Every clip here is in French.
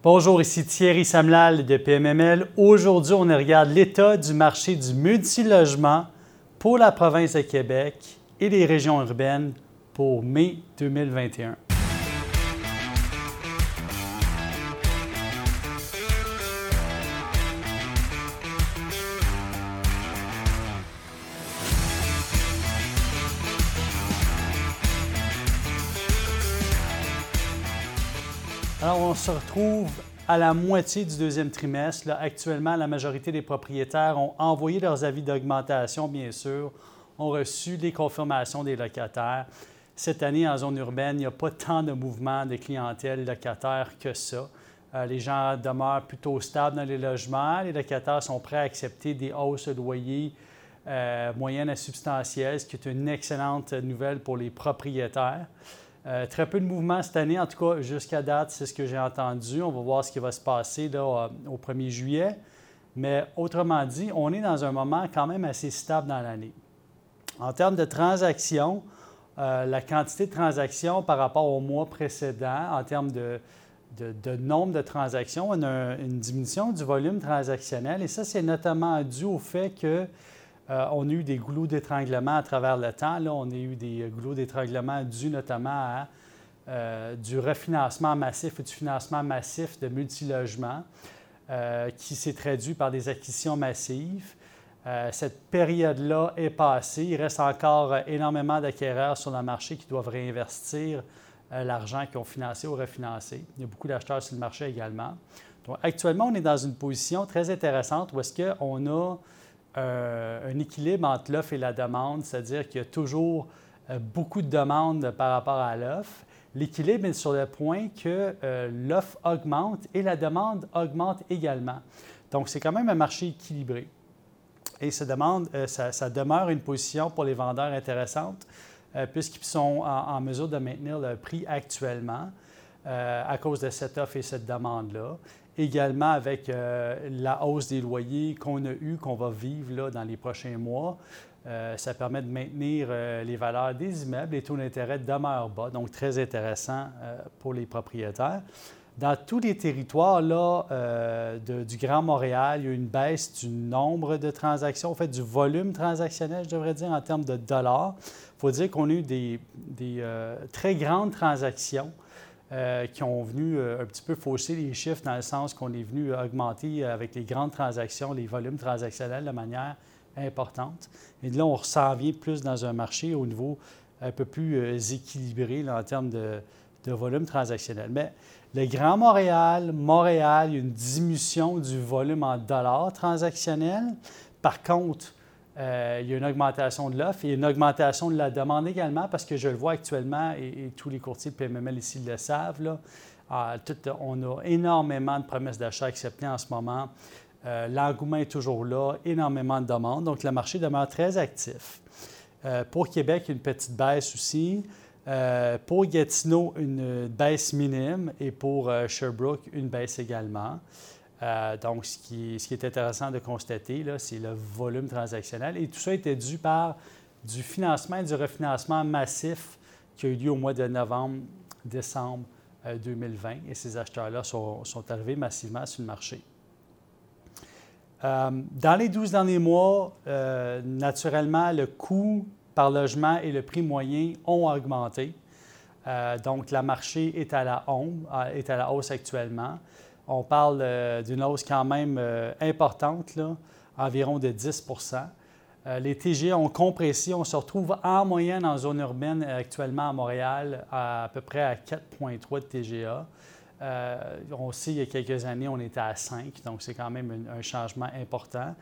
Bonjour, ici Thierry Samlal de PMML. Aujourd'hui, on regarde l'état du marché du multilogement pour la province de Québec et les régions urbaines pour mai 2021. On se retrouve à la moitié du deuxième trimestre. actuellement, la majorité des propriétaires ont envoyé leurs avis d'augmentation, bien sûr, ont reçu les confirmations des locataires. Cette année, en zone urbaine, il n'y a pas tant de mouvements de clientèle locataire que ça. Euh, les gens demeurent plutôt stables dans les logements. Les locataires sont prêts à accepter des hausses de loyer euh, moyennes à substantielles, ce qui est une excellente nouvelle pour les propriétaires. Euh, très peu de mouvements cette année, en tout cas jusqu'à date, c'est ce que j'ai entendu. On va voir ce qui va se passer là, au 1er juillet. Mais autrement dit, on est dans un moment quand même assez stable dans l'année. En termes de transactions, euh, la quantité de transactions par rapport au mois précédent, en termes de, nombre de transactions, on a une diminution du volume transactionnel. Et ça, c'est notamment dû au fait que euh, on a eu des goulots d'étranglement à travers le temps. Là, on a eu des goulots d'étranglement dus notamment à euh, du refinancement massif ou du financement massif de multilogements euh, qui s'est traduit par des acquisitions massives. cette période-là est passée. Il reste encore énormément d'acquéreurs sur le marché qui doivent réinvestir l'argent qu'ils ont financé ou refinancé. Il y a beaucoup d'acheteurs sur le marché également. Donc, actuellement, on est dans une position très intéressante où est-ce qu'on a euh, un équilibre entre l'offre et la demande, c'est-à-dire qu'il y a toujours euh, beaucoup de demandes par rapport à l'offre. L'équilibre est sur le point que euh, l'offre augmente et la demande augmente également. Donc, c'est quand même un marché équilibré. Et ça, demande, demeure une position pour les vendeurs intéressante puisqu'ils sont en, mesure de maintenir le prix actuellement à cause de cette offre et cette demande-là également avec euh, la hausse des loyers qu'on a eue, qu'on va vivre là, dans les prochains mois. Euh, ça permet de maintenir euh, les valeurs des immeubles. Les taux d'intérêt demeurent bas, donc très intéressant pour les propriétaires. Dans tous les territoires là, du Grand Montréal, il y a une baisse du nombre de transactions, en fait du volume transactionnel, je devrais dire, en termes de dollars. Il faut dire qu'on a eu des très grandes transactions euh, qui ont venu euh, un petit peu fausser les chiffres dans le sens qu'on est venu augmenter avec les grandes transactions, les volumes transactionnels de manière importante. Et là, on s'en vient plus dans un marché au niveau un peu plus euh, équilibré en termes de, de, volume transactionnel. Mais le Grand Montréal, Montréal, il y a une diminution du volume en dollars transactionnels. Par contre, euh, il y a une augmentation de l'offre et une augmentation de la demande également, parce que je le vois actuellement, et, tous les courtiers de PMML ici le savent, ah, on a énormément de promesses d'achat acceptées en ce moment. Euh, l'engouement est toujours là, énormément de demandes, donc le marché demeure très actif. Euh, pour Québec, une petite baisse aussi. pour Gatineau, une baisse minime et pour Sherbrooke, une baisse également. Euh, donc, ce qui, est intéressant de constater, c'est le volume transactionnel. Et tout ça était dû par du financement et du refinancement massif qui a eu lieu au mois de novembre, décembre 2020. Euh, et ces acheteurs-là sont, arrivés massivement sur le marché. Euh, dans les 12 derniers mois, naturellement, le coût par logement et le prix moyen ont augmenté. donc, le marché est à la, est à la hausse actuellement. On parle euh, d'une hausse quand même euh, importante, environ de 10% euh, Les TGA ont compressé. On se retrouve en moyenne en zone urbaine actuellement à Montréal à, peu près à 4,3 de TGA. on sait il y a quelques années, on était à 5, donc c'est quand même un, changement important.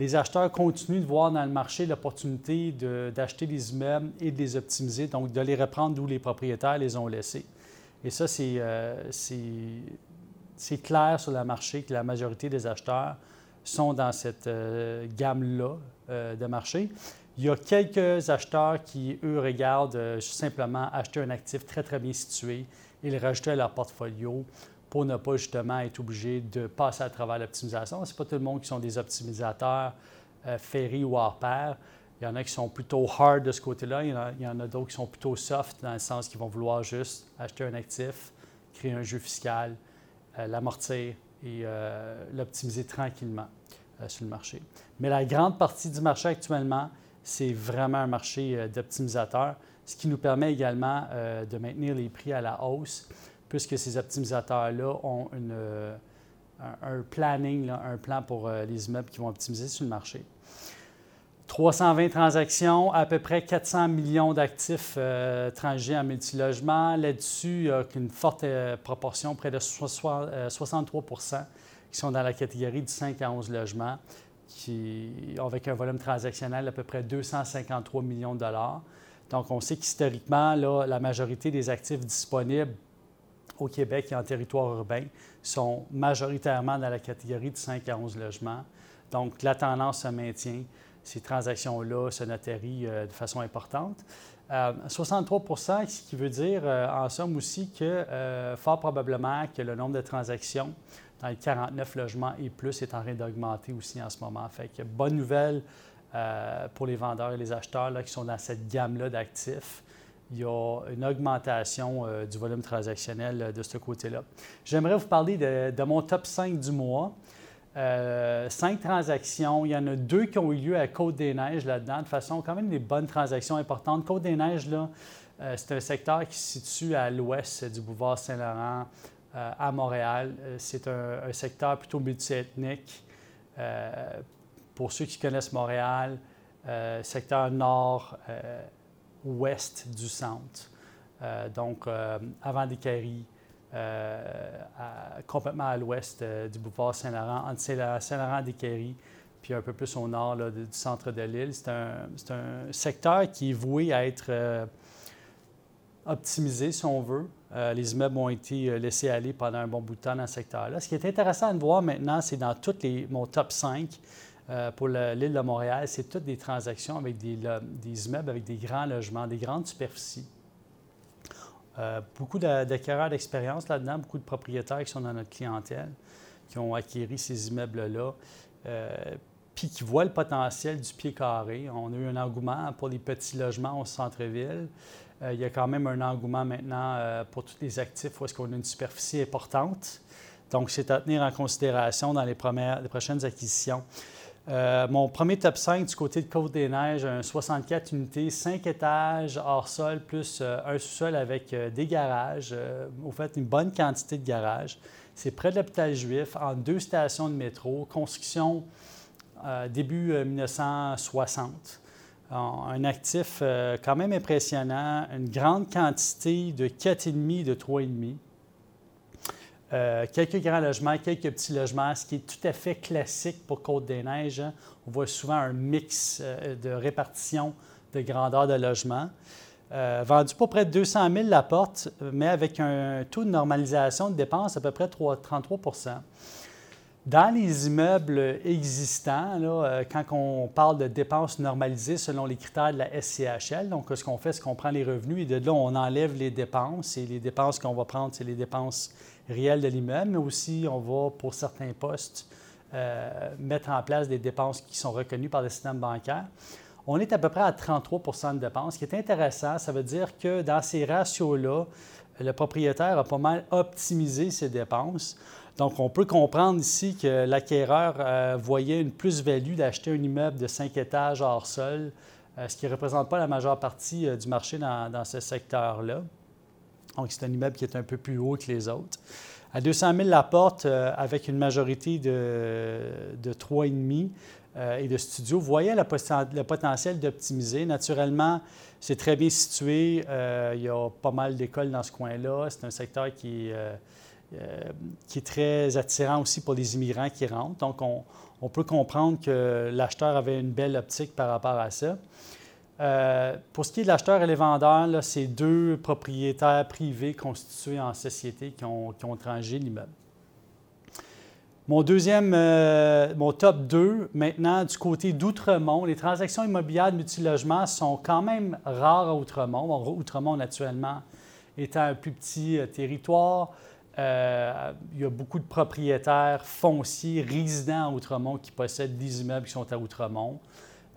Les acheteurs continuent de voir dans le marché l'opportunité d'acheter des immeubles et de les optimiser, donc de les reprendre d'où les propriétaires les ont laissés. Et ça, c'est c'est clair sur le marché que la majorité des acheteurs sont dans cette euh, gamme-là euh, de marché. Il y a quelques acheteurs qui, eux, regardent euh, simplement acheter un actif très, très bien situé et le rajouter à leur portfolio pour ne pas justement être obligé de passer à travers l'optimisation. Ce n'est pas tout le monde qui sont des optimisateurs ferry ou hors pair. Il y en a qui sont plutôt hard de ce côté-là. Il y en a, a d'autres qui sont plutôt soft dans le sens qu'ils vont vouloir juste acheter un actif, créer un jeu fiscal, l'amortir et l'optimiser tranquillement sur le marché. Mais la grande partie du marché actuellement, c'est vraiment un marché d'optimisateurs, ce qui nous permet également de maintenir les prix à la hausse, puisque ces optimisateurs-là ont un, planning, un plan pour les immeubles qui vont optimiser sur le marché. 320 transactions, à peu près 400 millions d'actifs euh, en multilogement. Là-dessus, il y a une forte euh, proportion, près de 63% euh, qui sont dans la catégorie du 5 à 11 logements, qui, avec un volume transactionnel d'à peu près 253 millions de dollars. Donc, on sait qu'historiquement, la majorité des actifs disponibles au Québec et en territoire urbain sont majoritairement dans la catégorie du 5 à 11 logements. Donc, la tendance se maintient ces transactions-là se notérient euh, de façon importante. 63% euh, ce qui veut dire euh, en somme aussi que fort probablement que le nombre de transactions dans les 49 logements et plus est en train d'augmenter aussi en ce moment. Fait que bonne nouvelle pour les vendeurs et les acheteurs là, qui sont dans cette gamme-là d'actifs. Il y a une augmentation du volume transactionnel de ce côté-là. J'aimerais vous parler de, de, mon top 5 du mois. Euh, cinq transactions. Il y en a deux qui ont eu lieu à Côte-des-Neiges là-dedans, de façon quand même des bonnes transactions importantes. Côte-des-Neiges, là, euh, c'est un secteur qui se situe à l'ouest du boulevard Saint-Laurent euh, à Montréal. c'est un, secteur plutôt multiethnique. pour ceux qui connaissent Montréal, secteur nord-ouest du centre. donc, avant des Caries, euh, complètement à l'ouest euh, du boulevard Saint-Laurent, entre Saint-Laurent-des-Quéries, puis un peu plus au nord du centre de l'île. C'est un, secteur qui est voué à être euh, optimisé, si on veut. les immeubles ont été laissés aller pendant un bon bout de temps dans ce secteur-là. Ce qui est intéressant de voir maintenant, c'est dans tous les, mon top 5 pour l'île de Montréal, c'est toutes des transactions avec des immeubles avec des grands logements, des grandes superficies. Euh, beaucoup d'acquéreurs d'expérience là-dedans, beaucoup de propriétaires qui sont dans notre clientèle, qui ont acquis ces immeubles-là, euh, puis qui voient le potentiel du pied carré. On a eu un engouement pour les petits logements au centre-ville. Euh, il y a quand même un engouement maintenant pour tous les actifs où est-ce qu'on a une superficie importante. Donc, c'est à tenir en considération dans les prochaines acquisitions. Euh, mon premier top 5 du côté de Côte-des-Neiges, un 64 unités, 5 étages hors sol, plus euh, un sous-sol avec euh, des garages. au fait, une bonne quantité de garages. C'est près de l'hôpital juif, en deux stations de métro, construction début 1960. Un actif quand même impressionnant, une grande quantité de 4,5 de 3,5. Euh, quelques grands logements, quelques petits logements, ce qui est tout à fait classique pour Côte-des-Neiges. Hein. On voit souvent un mix euh, de répartition de grandeur de logements. Euh, vendu pour près de 200 000 la porte, mais avec un taux de normalisation de dépenses à peu près 33% Dans les immeubles existants, quand on parle de dépenses normalisées selon les critères de la SCHL, donc ce qu'on fait, c'est qu'on prend les revenus? Et de là, on enlève les dépenses. Et les dépenses qu'on va prendre, c'est les dépenses réel de l'immeuble, mais aussi on va, pour certains postes, euh, mettre en place des dépenses qui sont reconnues par le système bancaire. On est à peu près à 33% de dépenses. Ce qui est intéressant, ça veut dire que dans ces ratios-là, le propriétaire a pas mal optimisé ses dépenses. Donc, on peut comprendre ici que l'acquéreur euh, voyait une plus-value d'acheter un immeuble de 5 étages hors sol, euh, ce qui ne représente pas la majeure partie du marché dans ce secteur-là. Donc, c'est un immeuble qui est un peu plus haut que les autres. À 200 000 la porte, euh, avec une majorité de, de 3,5 euh, et de studios, vous voyez le, potentiel d'optimiser. Naturellement, c'est très bien situé. Euh, il y a pas mal d'écoles dans ce coin-là. C'est un secteur qui, qui est très attirant aussi pour les immigrants qui rentrent. Donc, on, on peut comprendre que l'acheteur avait une belle optique par rapport à ça. Euh, pour ce qui est de l'acheteur et les vendeurs, c'est deux propriétaires privés constitués en société qui ont, qui l'immeuble. Mon deuxième, euh, mon top 2, maintenant, du côté d'Outremont, les transactions immobilières de multilogement sont quand même rares à Outremont. Outremont, naturellement, étant un plus petit euh, territoire, il y a beaucoup de propriétaires fonciers résidents à Outremont qui possèdent des immeubles qui sont à Outremont.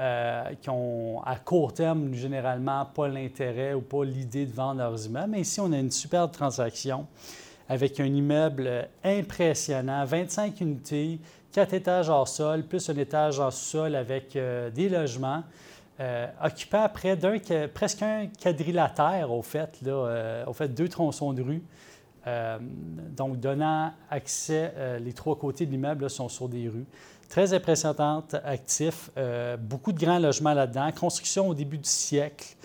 Euh, qui ont à court terme généralement pas l'intérêt ou pas l'idée de vendre leurs immeubles. Mais ici, on a une superbe transaction avec un immeuble impressionnant, 25 unités, 4 étages hors sol, plus un étage en sous-sol avec des logements. occupant près d'un, presque un quadrilatère, au fait, au fait, deux tronçons de rue. donc, donnant accès, les trois côtés de l'immeuble sont sur des rues. Très impressionnante, actif, euh, beaucoup de grands logements là-dedans. Construction au début du siècle,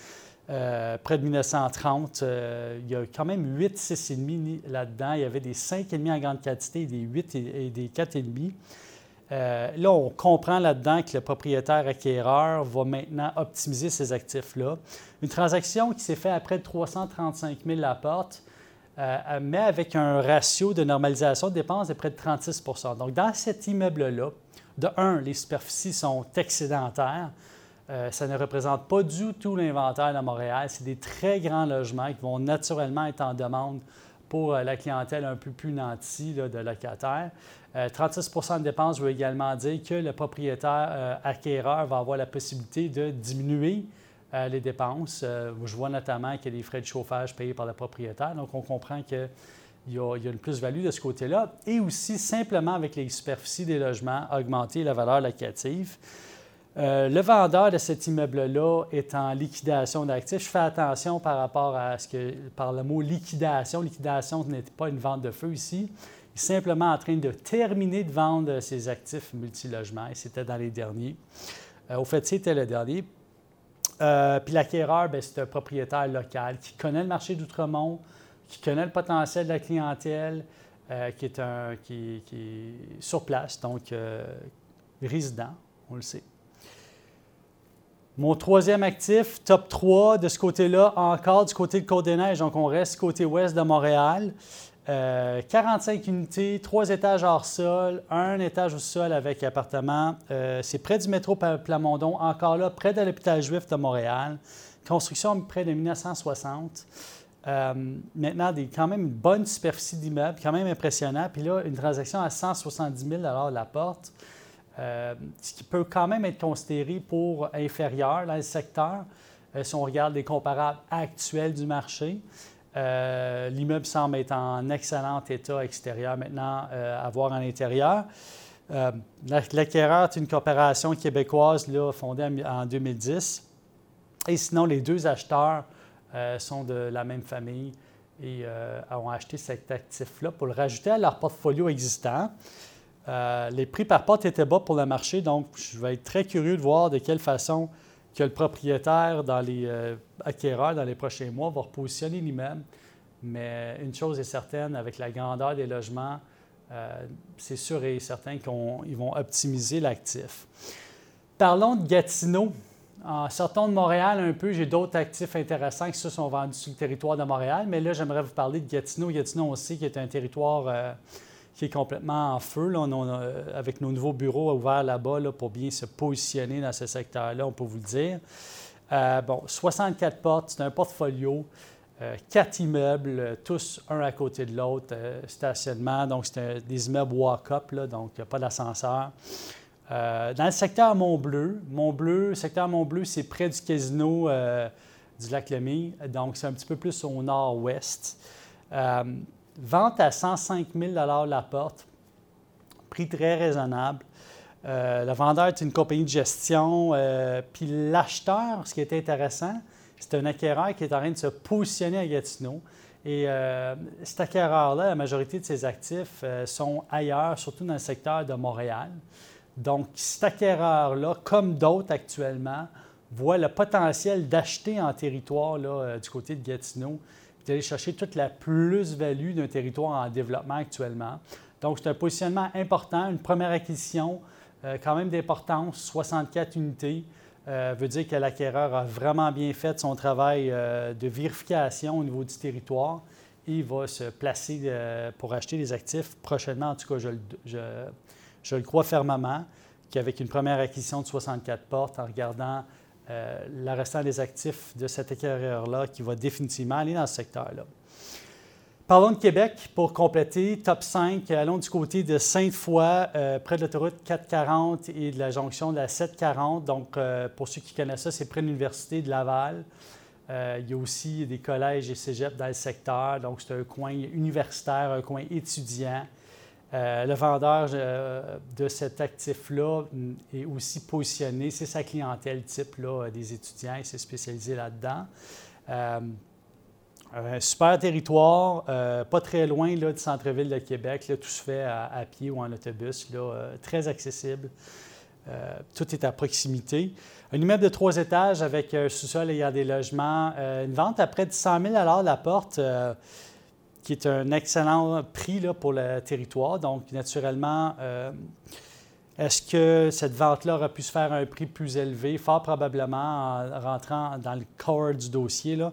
euh, près de 1930. Euh, il y a quand même 8 6,5 là-dedans. Il y avait des 5,5 en grande quantité, des 8 et, des 4,5. là, on comprend là-dedans que le propriétaire acquéreur va maintenant optimiser ces actifs-là. Une transaction qui s'est faite à près de 335 000 la porte, mais avec un ratio de normalisation de dépenses de près de 36 Donc, dans cet immeuble-là, de un, les superficies sont excédentaires. Euh, ça ne représente pas du tout l'inventaire de Montréal. C'est des très grands logements qui vont naturellement être en demande pour euh, la clientèle un peu plus nantie de locataires. 36% euh, de dépenses veut également dire que le propriétaire acquéreur va avoir la possibilité de diminuer les dépenses. je vois notamment qu'il y a des frais de chauffage payés par le propriétaire. Donc, on comprend que il y a, une plus-value de ce côté-là. Et aussi, simplement avec les superficies des logements, augmenter la valeur locative. Euh, le vendeur de cet immeuble-là est en liquidation d'actifs. Je fais attention par rapport à ce que, par le mot liquidation, liquidation n'est pas une vente de feu ici. Il est simplement en train de terminer de vendre ses actifs multilogements et c'était dans les derniers. Euh, au fait, c'était le dernier. Euh, puis l'acquéreur, ben, c'est un propriétaire local qui connaît le marché d'Outremont, qui connaît le potentiel de la clientèle, euh, qui, est un, qui, est sur place, donc euh, résident, on le sait. Mon troisième actif, top 3, de ce côté-là, encore du côté de Côte-des-Neiges, donc on reste côté ouest de Montréal. 45 euh, unités, trois étages hors sol, un étage au sol avec appartement. c'est près du métro Plamondon, encore là, près de l'hôpital juif de Montréal. Construction près de 1960. Euh, maintenant, quand même une bonne superficie d'immeuble, quand même impressionnant. Puis là, une transaction à 170 000 la porte, euh, ce qui peut quand même être considéré pour inférieur dans le secteur euh, si on regarde les comparables actuels du marché. L'immeuble semble être en excellent état extérieur maintenant à voir en intérieur. L'acquéreur est une coopération québécoise fondée en 2010. Et sinon, les deux acheteurs euh, sont de la même famille et euh, ont acheté cet actif-là pour le rajouter à leur portfolio existant. Euh, les prix par porte étaient bas pour le marché, donc je vais être très curieux de voir de quelle façon que le propriétaire, dans les acquéreurs, dans les prochains mois, va repositionner l'immeuble. Mais une chose est certaine, avec la grandeur des logements, c'est sûr et certain qu'ils vont optimiser l'actif. Parlons de Gatineau. En sortant de Montréal un peu, j'ai d'autres actifs intéressants qui se sont vendus sur le territoire de Montréal, mais là, j'aimerais vous parler de Gatineau. Gatineau aussi, qui est un territoire euh, qui est complètement en feu, là. Euh, avec nos nouveaux bureaux ouverts là-bas pour bien se positionner dans ce secteur-là, on peut vous le dire. Euh, bon, 64 portes, c'est un portfolio, quatre immeubles, tous un à côté de l'autre, stationnement, donc c'est des immeubles walk-up, donc pas d'ascenseur. Euh, dans le secteur Mont-Bleu, secteur Mont-Bleu, c'est près du casino euh, du lac Lemay, donc c'est un petit peu plus au nord-ouest. Euh, vente à 105 000 la porte, prix très raisonnable. le vendeur est une compagnie de gestion, puis l'acheteur, ce qui est intéressant, c'est un acquéreur qui est en train de se positionner à Gatineau. Et cet acquéreur-là, la majorité de ses actifs sont ailleurs, surtout dans le secteur de Montréal. Donc, cet acquéreur-là, comme d'autres actuellement, voit le potentiel d'acheter en territoire euh, du côté de Gatineau, d'aller chercher toute la plus-value d'un territoire en développement actuellement. Donc, c'est un positionnement important, une première acquisition euh, quand même d'importance, 64 unités. Euh, veut dire que l'acquéreur a vraiment bien fait son travail de vérification au niveau du territoire et va se placer pour acheter des actifs prochainement. En tout cas, je, je, je le crois fermement qu'avec une première acquisition de 64 portes, en regardant euh, le restant des actifs de cette acquéreur-là, qui va définitivement aller dans ce secteur-là. Parlons de Québec pour compléter. Top 5, allons du côté de Sainte-Foy, euh, près de l'autoroute 440 et de la jonction de la 740. Donc, euh, pour ceux qui connaissent ça, c'est près de l'Université de Laval. il y a aussi des collèges et cégeps dans le secteur, donc c'est un coin universitaire, un coin étudiant. Le vendeur de cet actif-là mm, est aussi positionné, c'est sa clientèle type là, des étudiants, il s'est spécialisé là-dedans. Un super territoire, euh, pas très loin là, du centre-ville de Québec. tout se fait à, pied ou en autobus, euh, très accessible. Euh, tout est à proximité. Un immeuble de trois étages avec un sous-sol ayant des logements. une vente à près de 100 000 la porte, qui est un excellent prix là, pour le territoire. Donc, naturellement, est-ce que cette vente-là aurait pu se faire à un prix plus élevé? Fort probablement en rentrant dans le corps du dossier. Là.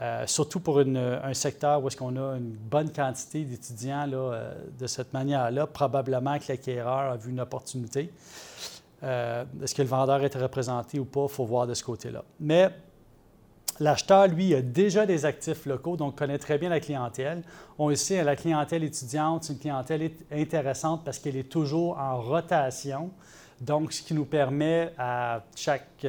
Euh, surtout pour un secteur où est-ce qu'on a une bonne quantité d'étudiants euh, de cette manière-là, probablement que l'acquéreur a vu une opportunité. Euh, est-ce que le vendeur est représenté ou pas? Il faut voir de ce côté-là. Mais l'acheteur, lui, a déjà des actifs locaux, donc connaît très bien la clientèle. On le sait, la clientèle étudiante, c'est une clientèle intéressante parce qu'elle est toujours en rotation. Donc, ce qui nous permet à chaque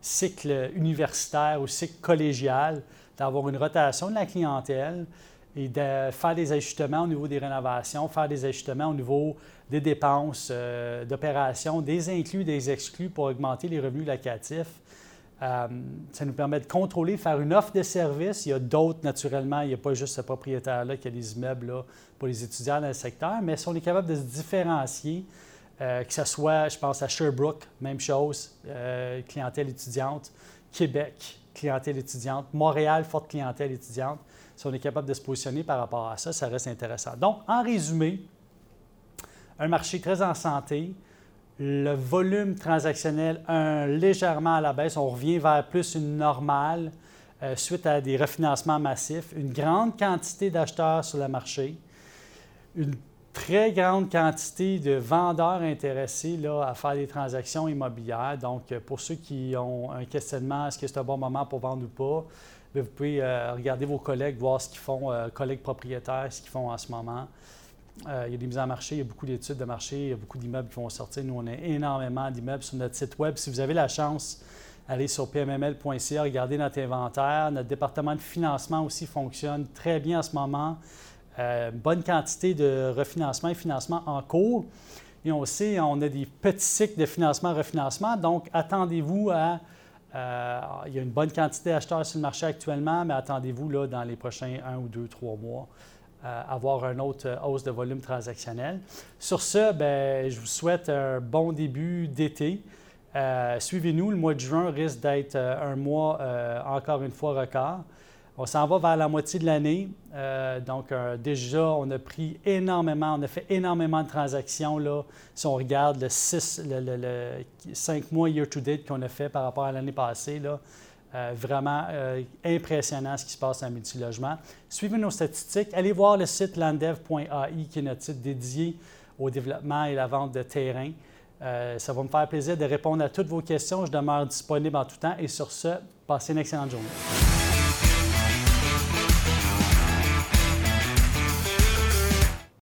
cycle universitaire ou cycle collégial, d'avoir une rotation de la clientèle et de faire des ajustements au niveau des rénovations, faire des ajustements au niveau des dépenses euh, d'opérations, des inclus, des exclus pour augmenter les revenus locatifs. Euh, ça nous permet de contrôler, faire une offre de service. Il y a d'autres, naturellement, il n'y a pas juste ce propriétaire-là qui a des immeubles pour les étudiants dans le secteur, mais si on est capable de se différencier, euh, que ce soit, je pense à Sherbrooke, même chose, euh, clientèle étudiante, Québec, clientèle étudiante, Montréal, forte clientèle étudiante. Si on est capable de se positionner par rapport à ça, ça reste intéressant. Donc, en résumé, un marché très en santé, le volume transactionnel un, légèrement à la baisse, on revient vers plus une normale euh, suite à des refinancements massifs, une grande quantité d'acheteurs sur le marché, une très grande quantité de vendeurs intéressés là, à faire des transactions immobilières. Donc, euh, pour ceux qui ont un questionnement, est-ce que c'est un bon moment pour vendre ou pas, ben, vous pouvez euh, regarder vos collègues, voir ce qu'ils font, collègues propriétaires, ce qu'ils font en ce moment. Il y a des mises en marché, il y a beaucoup d'études de marché, il y a beaucoup d'immeubles qui vont sortir. Nous, on a énormément d'immeubles sur notre site Web. Si vous avez la chance, allez sur pmml.ca, regardez notre inventaire. Notre département de financement aussi fonctionne très bien en ce moment. Euh, bonne quantité de refinancement et financement en cours. Et on sait, on a des petits cycles de financement-refinancement, donc attendez-vous à... Euh, il y a une bonne quantité d'acheteurs sur le marché actuellement, mais attendez-vous là, dans les prochains un ou deux, trois mois euh, avoir une autre hausse de volume transactionnel. Sur ce, ben, je vous souhaite un bon début d'été. Suivez-nous, le mois de juin risque d'être un mois, encore une fois, record. On s'en va vers la moitié de l'année. Euh, donc, euh, déjà, on a pris énormément, on a fait énormément de transactions. Là, si on regarde le, 6, le, 5 mois year-to-date qu'on a fait par rapport à l'année passée, là, euh, vraiment impressionnant ce qui se passe en multilogement. Suivez nos statistiques. Allez voir le site landev.ai, qui est notre site dédié au développement et la vente de terrain. ça va me faire plaisir de répondre à toutes vos questions. Je demeure disponible en tout temps. Et sur ce, passez une excellente journée.